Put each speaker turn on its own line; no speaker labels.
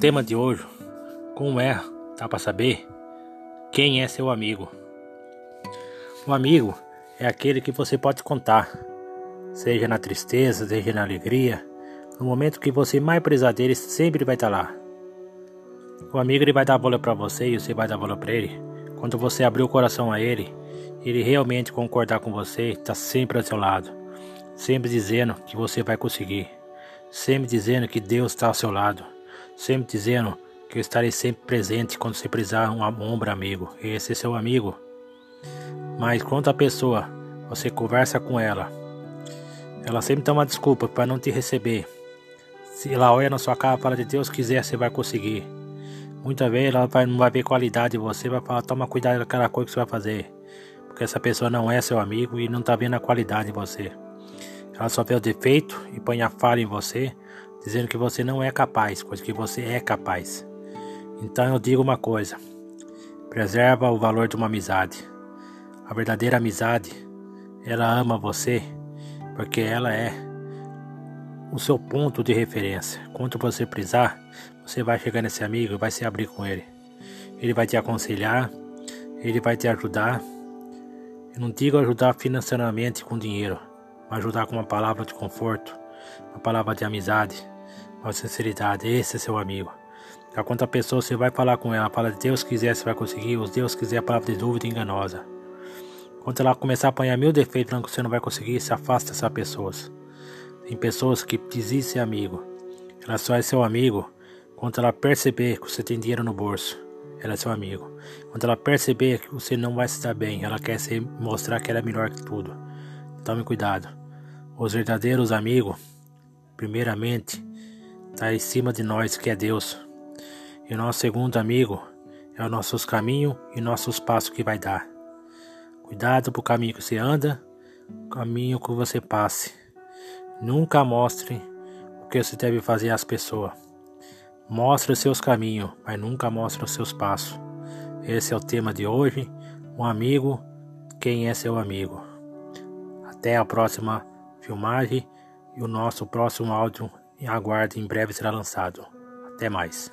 tema de hoje, como é, dá para saber quem é seu amigo. Um amigo é aquele que você pode contar, seja na tristeza, seja na alegria, no momento que você mais precisar dele, sempre vai estar lá. O amigo ele vai dar bola para você e você vai dar bola para ele. Quando você abrir o coração a ele, ele realmente concordar com você, está sempre ao seu lado, sempre dizendo que você vai conseguir, sempre dizendo que Deus está ao seu lado sempre dizendo que eu estarei sempre presente quando você precisar um ombro amigo. Esse é seu amigo. Mas quando a pessoa, você conversa com ela, ela sempre dá uma desculpa para não te receber. Se ela olha na sua cara e fala de Deus quiser, você vai conseguir. Muitas vezes ela não vai ver qualidade em você, vai falar, toma cuidado com aquela coisa que você vai fazer. Porque essa pessoa não é seu amigo e não está vendo a qualidade em você. Ela só vê o defeito e põe a falha em você dizendo que você não é capaz, coisa que você é capaz. Então eu digo uma coisa: preserva o valor de uma amizade. A verdadeira amizade, ela ama você porque ela é o seu ponto de referência. Quando você precisar, você vai chegar nesse amigo e vai se abrir com ele. Ele vai te aconselhar, ele vai te ajudar. Eu não digo ajudar financeiramente com dinheiro, mas ajudar com uma palavra de conforto, uma palavra de amizade, uma sinceridade. Esse é seu amigo. Já quanto a pessoa você vai falar com ela, fala de Deus quiser você vai conseguir, os Deus quiser a palavra de dúvida enganosa. Quando ela começar a apanhar mil defeitos você não vai conseguir, se afasta dessas pessoas. Tem pessoas que dizem ser amigo. Ela só é seu amigo quando ela perceber que você tem dinheiro no bolso. Ela é seu amigo. Quando ela perceber que você não vai se dar bem, ela quer se mostrar que ela é melhor que tudo. Tome cuidado. Os verdadeiros amigos primeiramente, está em cima de nós, que é Deus. E o nosso segundo amigo é os nossos caminhos e nossos passos que vai dar. Cuidado para o caminho que você anda, o caminho que você passe. Nunca mostre o que você deve fazer às pessoas. Mostre os seus caminhos, mas nunca mostre os seus passos. Esse é o tema de hoje. Um amigo, quem é seu amigo? Até a próxima filmagem e o nosso próximo áudio aguarde em breve será lançado. Até mais.